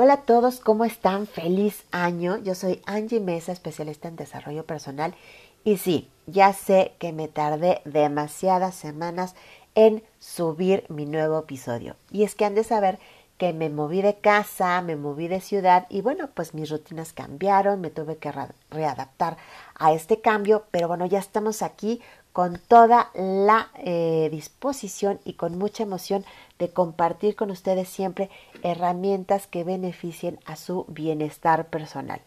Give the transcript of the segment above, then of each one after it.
Hola a todos, ¿cómo están? Feliz año. Yo soy Angie Mesa, especialista en desarrollo personal. Y sí, ya sé que me tardé demasiadas semanas en subir mi nuevo episodio. Y es que han de saber que me moví de casa, me moví de ciudad y bueno, pues mis rutinas cambiaron, me tuve que readaptar a este cambio, pero bueno, ya estamos aquí con toda la eh, disposición y con mucha emoción de compartir con ustedes siempre herramientas que beneficien a su bienestar personal.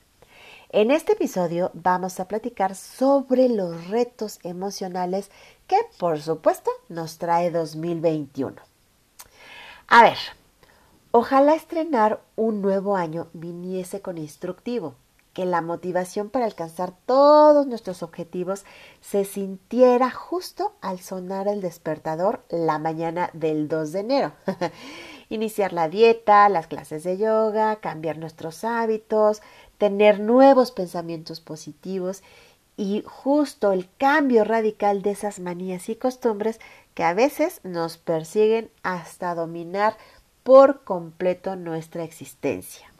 En este episodio vamos a platicar sobre los retos emocionales que por supuesto nos trae 2021. A ver, ojalá estrenar un nuevo año viniese con instructivo que la motivación para alcanzar todos nuestros objetivos se sintiera justo al sonar el despertador la mañana del 2 de enero. Iniciar la dieta, las clases de yoga, cambiar nuestros hábitos, tener nuevos pensamientos positivos y justo el cambio radical de esas manías y costumbres que a veces nos persiguen hasta dominar por completo nuestra existencia.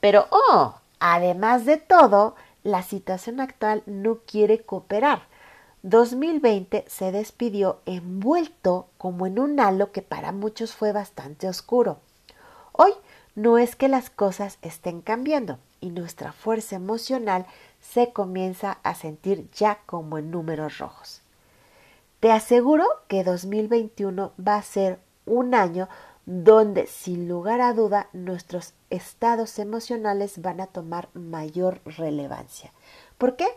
Pero, oh, Además de todo, la situación actual no quiere cooperar. 2020 se despidió envuelto como en un halo que para muchos fue bastante oscuro. Hoy no es que las cosas estén cambiando y nuestra fuerza emocional se comienza a sentir ya como en números rojos. Te aseguro que 2021 va a ser un año donde sin lugar a duda nuestros estados emocionales van a tomar mayor relevancia. ¿Por qué?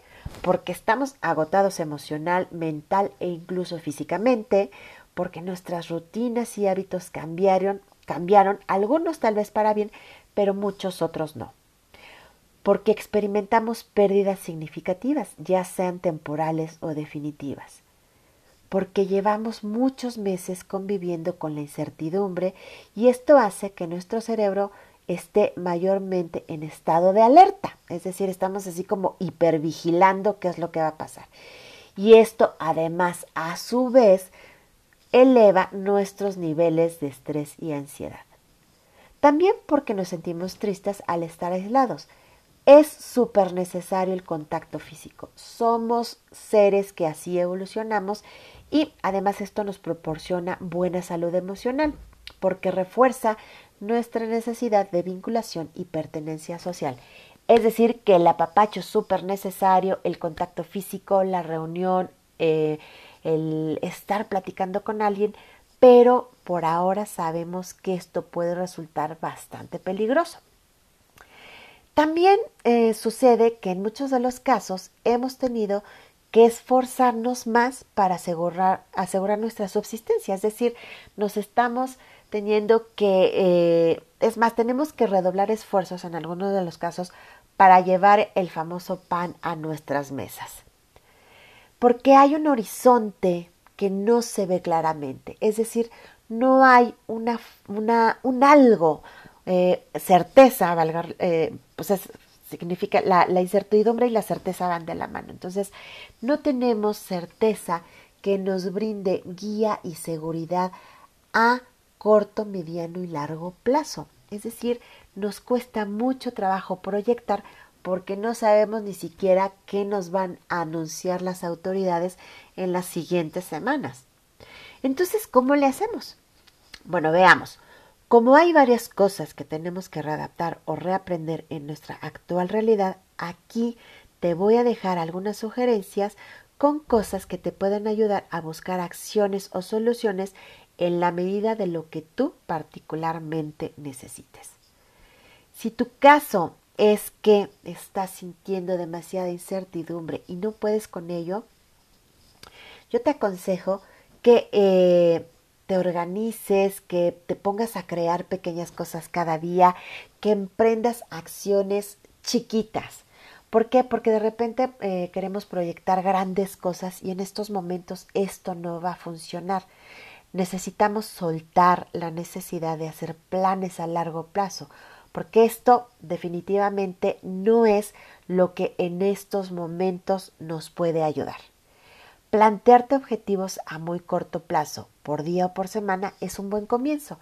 Porque estamos agotados emocional, mental e incluso físicamente, porque nuestras rutinas y hábitos cambiaron, cambiaron, algunos tal vez para bien, pero muchos otros no. Porque experimentamos pérdidas significativas, ya sean temporales o definitivas porque llevamos muchos meses conviviendo con la incertidumbre y esto hace que nuestro cerebro esté mayormente en estado de alerta, es decir, estamos así como hipervigilando qué es lo que va a pasar. Y esto además a su vez eleva nuestros niveles de estrés y ansiedad. También porque nos sentimos tristes al estar aislados. Es súper necesario el contacto físico. Somos seres que así evolucionamos y además esto nos proporciona buena salud emocional porque refuerza nuestra necesidad de vinculación y pertenencia social. Es decir, que el apapacho es súper necesario, el contacto físico, la reunión, eh, el estar platicando con alguien, pero por ahora sabemos que esto puede resultar bastante peligroso. También eh, sucede que en muchos de los casos hemos tenido que esforzarnos más para asegurar, asegurar nuestra subsistencia. Es decir, nos estamos teniendo que, eh, es más, tenemos que redoblar esfuerzos en algunos de los casos para llevar el famoso pan a nuestras mesas. Porque hay un horizonte que no se ve claramente. Es decir, no hay una, una un algo, eh, certeza, valga, eh, pues es significa la, incertidumbre y la certeza van de la mano. Entonces, no tenemos certeza que nos brinde guía y seguridad a corto, mediano y largo plazo. Es decir, nos cuesta mucho trabajo proyectar porque no sabemos ni siquiera qué nos van a anunciar las autoridades en las siguientes semanas. Entonces, ¿cómo le hacemos? Bueno, veamos. Como hay varias cosas que tenemos que readaptar o reaprender en nuestra actual realidad, aquí te voy a dejar algunas sugerencias con cosas que te pueden ayudar a buscar acciones o soluciones en la medida de lo que tú particularmente necesites. Si tu caso es que estás sintiendo demasiada incertidumbre y no puedes con ello, yo te aconsejo que eh, te organices, que te pongas a crear pequeñas cosas cada día, que emprendas acciones chiquitas. ¿Por qué? Porque de repente eh, queremos proyectar grandes cosas y en estos momentos esto no va a funcionar. Necesitamos soltar la necesidad de hacer planes a largo plazo, porque esto definitivamente no es lo que en estos momentos nos puede ayudar. Plantearte objetivos a muy corto plazo, por día o por semana, es un buen comienzo.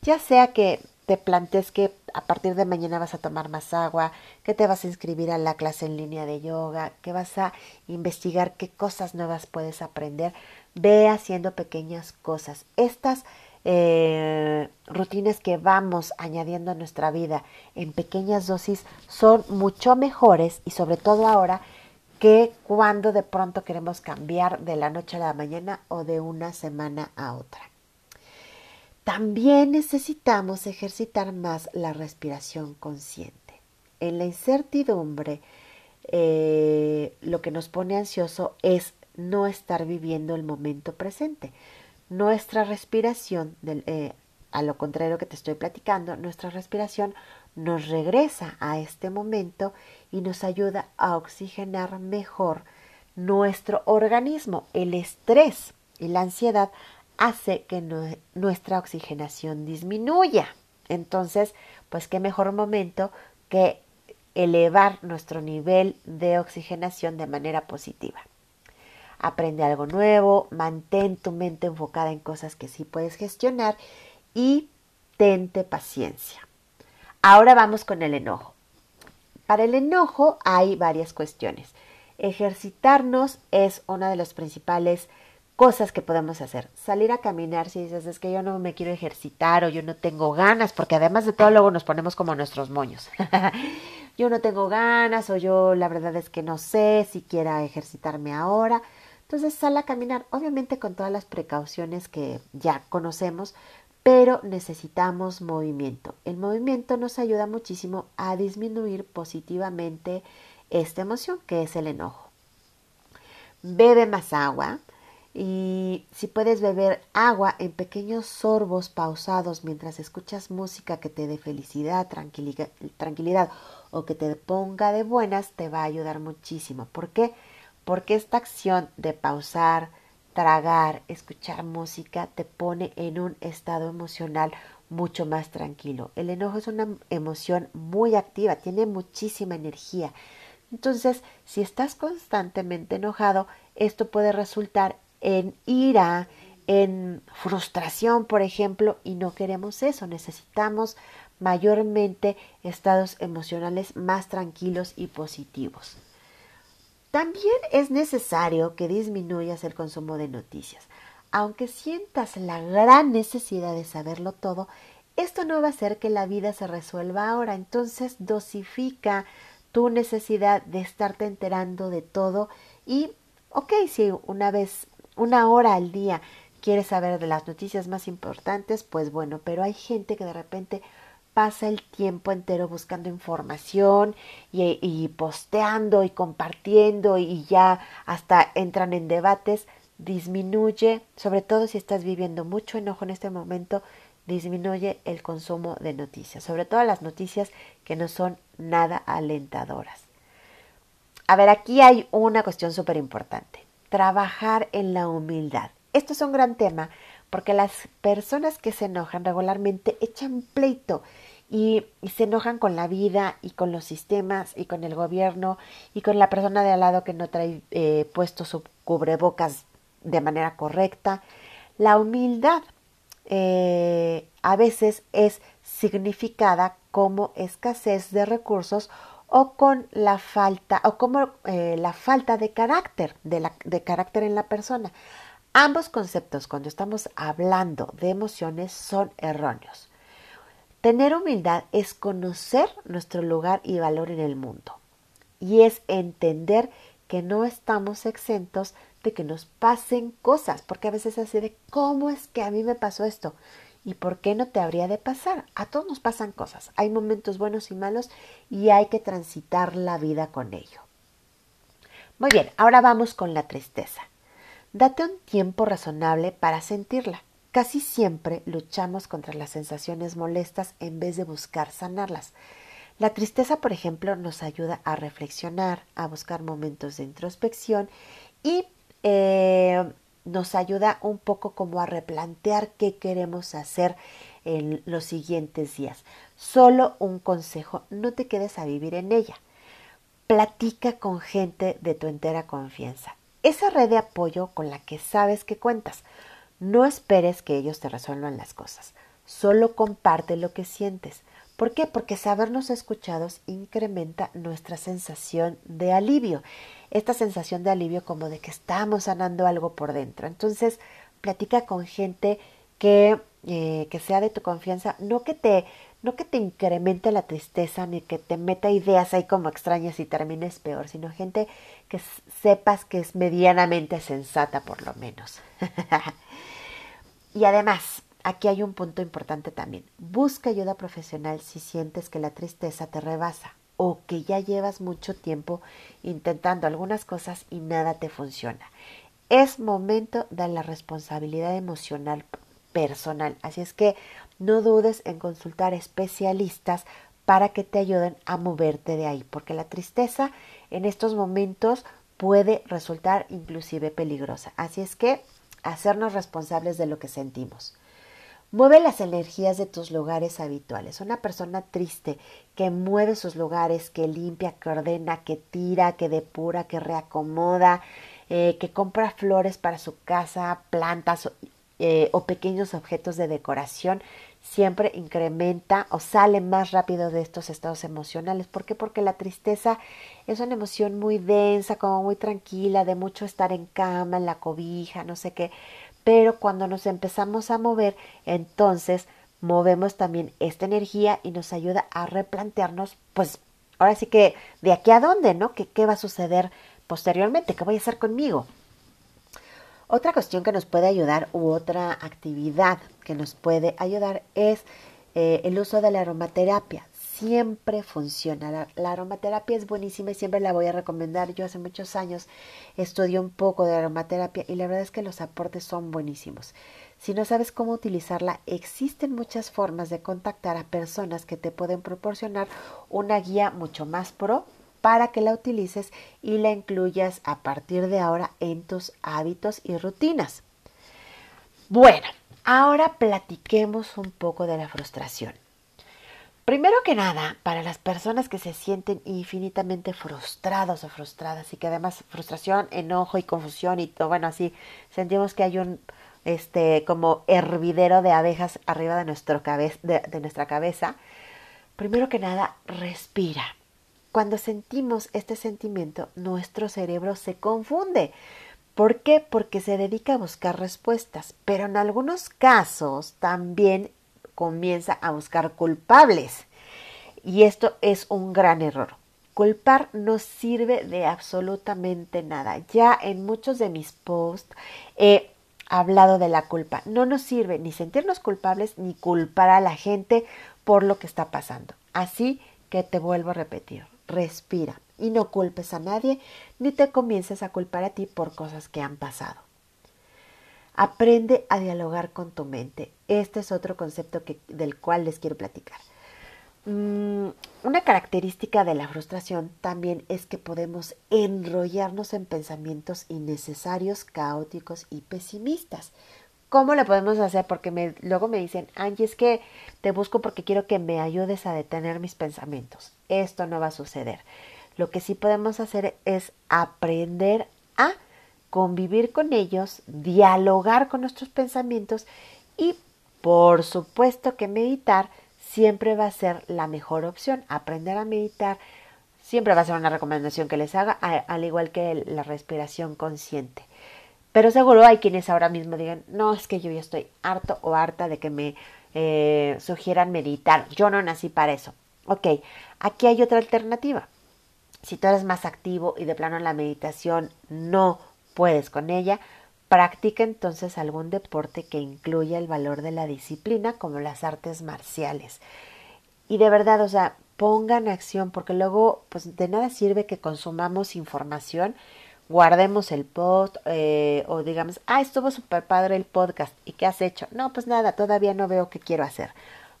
Ya sea que te plantees que a partir de mañana vas a tomar más agua, que te vas a inscribir a la clase en línea de yoga, que vas a investigar qué cosas nuevas puedes aprender. Ve haciendo pequeñas cosas. Estas eh, rutinas que vamos añadiendo a nuestra vida en pequeñas dosis son mucho mejores y sobre todo ahora que cuando de pronto queremos cambiar de la noche a la mañana o de una semana a otra. También necesitamos ejercitar más la respiración consciente. En la incertidumbre, eh, lo que nos pone ansioso es no estar viviendo el momento presente. Nuestra respiración, eh, a lo contrario que te estoy platicando, nuestra respiración nos regresa a este momento y nos ayuda a oxigenar mejor nuestro organismo. El estrés y la ansiedad hace que nuestra oxigenación disminuya. Entonces, pues qué mejor momento que elevar nuestro nivel de oxigenación de manera positiva. Aprende algo nuevo, mantén tu mente enfocada en cosas que sí puedes gestionar y tente paciencia. Ahora vamos con el enojo. Para el enojo hay varias cuestiones. Ejercitarnos es una de las principales cosas que podemos hacer. Salir a caminar si dices es que yo no me quiero ejercitar o yo no tengo ganas, porque además de todo luego nos ponemos como nuestros moños. yo no tengo ganas o yo la verdad es que no sé si quiera ejercitarme ahora. Entonces sal a caminar, obviamente con todas las precauciones que ya conocemos, pero necesitamos movimiento. El movimiento nos ayuda muchísimo a disminuir positivamente esta emoción que es el enojo. Bebe más agua y si puedes beber agua en pequeños sorbos pausados mientras escuchas música que te dé felicidad, tranquilidad, o que te ponga de buenas, te va a ayudar muchísimo. ¿Por qué? Porque esta acción de pausar, tragar, escuchar música te pone en un estado emocional mucho más tranquilo. El enojo es una emoción muy activa, tiene muchísima energía. Entonces, si estás constantemente enojado, esto puede resultar en ira, en frustración, por ejemplo, y no queremos eso. Necesitamos mayormente estados emocionales más tranquilos y positivos. También es necesario que disminuyas el consumo de noticias. Aunque sientas la gran necesidad de saberlo todo, esto no va a hacer que la vida se resuelva ahora. Entonces dosifica tu necesidad de estarte enterando de todo y, ok, si una vez, una hora al día quieres saber de las noticias más importantes, pues bueno, pero hay gente que de repente pasa el tiempo entero buscando información y, posteando y compartiendo y ya hasta entran en debates, disminuye, sobre todo si estás viviendo mucho enojo en este momento, disminuye el consumo de noticias, sobre todo las noticias que no son nada alentadoras. A ver, aquí hay una cuestión súper importante, trabajar en la humildad. Esto es un gran tema porque las personas que se enojan regularmente echan pleito y, se enojan con la vida y con los sistemas y con el gobierno y con la persona de al lado que no trae eh, puesto su cubrebocas de manera correcta. La humildad eh, a veces es significada como escasez de recursos o con la falta o como eh, la falta de carácter de, carácter en la persona. Ambos conceptos cuando estamos hablando de emociones son erróneos. Tener humildad es conocer nuestro lugar y valor en el mundo y es entender que no estamos exentos de que nos pasen cosas, porque a veces así de cómo es que a mí me pasó esto y por qué no te habría de pasar. A todos nos pasan cosas, hay momentos buenos y malos y hay que transitar la vida con ello. Muy bien, ahora vamos con la tristeza. Date un tiempo razonable para sentirla. Casi siempre luchamos contra las sensaciones molestas en vez de buscar sanarlas. La tristeza, por ejemplo, nos ayuda a reflexionar, a buscar momentos de introspección y eh, nos ayuda un poco como a replantear qué queremos hacer en los siguientes días. Solo un consejo, no te quedes a vivir en ella. Platica con gente de tu entera confianza. Esa red de apoyo con la que sabes que cuentas. No esperes que ellos te resuelvan las cosas. Solo comparte lo que sientes. ¿Por qué? Porque sabernos escuchados incrementa nuestra sensación de alivio. Esta sensación de alivio como de que estamos sanando algo por dentro. Entonces, platica con gente que, eh, que sea de tu confianza, no que te no que te incremente la tristeza ni que te meta ideas ahí como extrañas y termines peor, sino gente que sepas que es medianamente sensata por lo menos. y además, aquí hay un punto importante también. Busca ayuda profesional si sientes que la tristeza te rebasa o que ya llevas mucho tiempo intentando algunas cosas y nada te funciona. Es momento de la responsabilidad emocional personal. Así es que no dudes en consultar especialistas para que te ayuden a moverte de ahí, porque la tristeza en estos momentos puede resultar inclusive peligrosa. Así es que hacernos responsables de lo que sentimos. Mueve las energías de tus lugares habituales. Una persona triste que mueve sus lugares, que limpia, que ordena, que tira, que depura, que reacomoda, eh, que compra flores para su casa, plantas eh, o pequeños objetos de decoración siempre incrementa o sale más rápido de estos estados emocionales. ¿Por qué? Porque la tristeza es una emoción muy densa, como muy tranquila, de mucho estar en cama, en la cobija, no sé qué. Pero cuando nos empezamos a mover, entonces movemos también esta energía y nos ayuda a replantearnos, pues ahora sí que de aquí a dónde, ¿no? ¿Qué, qué va a suceder posteriormente? ¿Qué voy a hacer conmigo? Otra cuestión que nos puede ayudar u otra actividad que nos puede ayudar es eh, el uso de la aromaterapia. Siempre funciona. La, aromaterapia es buenísima y siempre la voy a recomendar. Yo hace muchos años estudié un poco de aromaterapia y la verdad es que los aportes son buenísimos. Si no sabes cómo utilizarla, existen muchas formas de contactar a personas que te pueden proporcionar una guía mucho más pro para que la utilices y la incluyas a partir de ahora en tus hábitos y rutinas. Bueno, ahora platiquemos un poco de la frustración. Primero que nada, para las personas que se sienten infinitamente frustrados o frustradas y que además frustración, enojo y confusión y todo, bueno, así sentimos que hay un este como hervidero de abejas arriba de, nuestro de nuestra cabeza, primero que nada, respira. Cuando sentimos este sentimiento, nuestro cerebro se confunde. ¿Por qué? Porque se dedica a buscar respuestas, pero en algunos casos también comienza a buscar culpables. Y esto es un gran error. Culpar no sirve de absolutamente nada. Ya en muchos de mis posts he hablado de la culpa. No nos sirve ni sentirnos culpables ni culpar a la gente por lo que está pasando. Así que te vuelvo a repetir respira y no culpes a nadie ni te comiences a culpar a ti por cosas que han pasado. Aprende a dialogar con tu mente. Este es otro concepto que, del cual les quiero platicar. Mm, una característica de la frustración también es que podemos enrollarnos en pensamientos innecesarios, caóticos y pesimistas. ¿Cómo lo podemos hacer? Porque luego me dicen, Angie, es que te busco porque quiero que me ayudes a detener mis pensamientos. Esto no va a suceder. Lo que sí podemos hacer es aprender a convivir con ellos, dialogar con nuestros pensamientos y, por supuesto, que meditar siempre va a ser la mejor opción. Aprender a meditar siempre va a ser una recomendación que les haga, al igual que la respiración consciente. Pero seguro hay quienes ahora mismo digan, no, es que yo ya estoy harto o harta de que me eh, sugieran meditar. Yo no nací para eso. Ok, aquí hay otra alternativa. Si tú eres más activo y de plano en la meditación no puedes con ella, practica entonces algún deporte que incluya el valor de la disciplina, como las artes marciales. Y de verdad, o sea, pongan acción, porque luego, pues de nada sirve que consumamos información guardemos el post eh, o digamos, ah, estuvo súper padre el podcast y qué has hecho. No, pues nada, todavía no veo qué quiero hacer.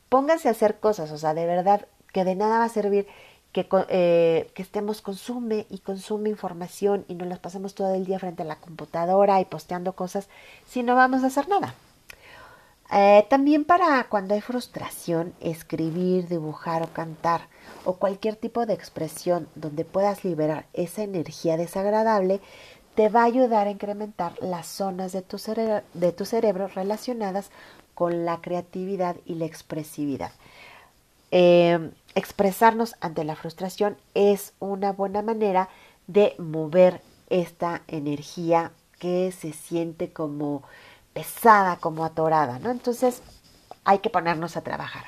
Pónganse a hacer cosas, o sea, de verdad que de nada va a servir que, eh, que estemos consume y consume información y nos las pasemos todo el día frente a la computadora y posteando cosas si no vamos a hacer nada. Eh, también para cuando hay frustración, escribir, dibujar o cantar o cualquier tipo de expresión donde puedas liberar esa energía desagradable, te va a ayudar a incrementar las zonas de tu, de tu cerebro relacionadas con la creatividad y la expresividad. eh, expresarnos ante la frustración es una buena manera de mover esta energía que se siente como pesada, como atorada, ¿no? Entonces hay que ponernos a trabajar.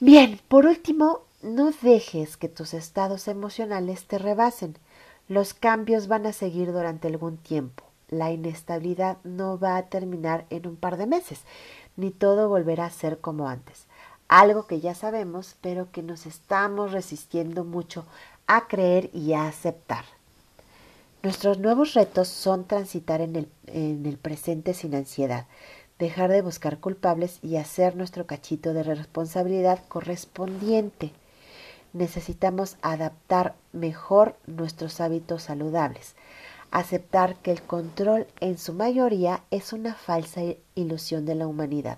Bien, por último, no dejes que tus estados emocionales te rebasen. Los cambios van a seguir durante algún tiempo. La inestabilidad no va a terminar en un par de meses, ni todo volverá a ser como antes. Algo que ya sabemos, pero que nos estamos resistiendo mucho a creer y a aceptar. Nuestros nuevos retos son transitar en el, en el presente sin ansiedad, dejar de buscar culpables y hacer nuestro cachito de responsabilidad correspondiente. Necesitamos adaptar mejor nuestros hábitos saludables, aceptar que el control en su mayoría es una falsa ilusión de la humanidad.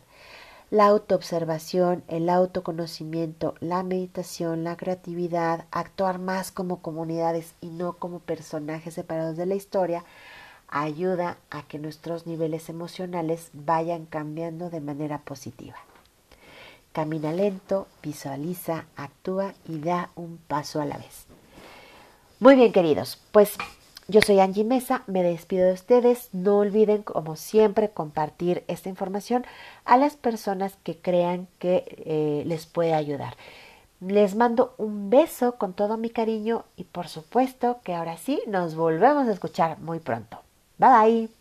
La autoobservación, el autoconocimiento, la meditación, la creatividad, actuar más como comunidades y no como personajes separados de la historia, ayuda a que nuestros niveles emocionales vayan cambiando de manera positiva. Camina lento, visualiza, actúa y da un paso a la vez. Muy bien, queridos, pues yo soy Angie Mesa, me despido de ustedes. No olviden, como siempre, compartir esta información a las personas que crean que eh, les puede ayudar. Les mando un beso con todo mi cariño y por supuesto que ahora sí nos volvemos a escuchar muy pronto. Bye bye.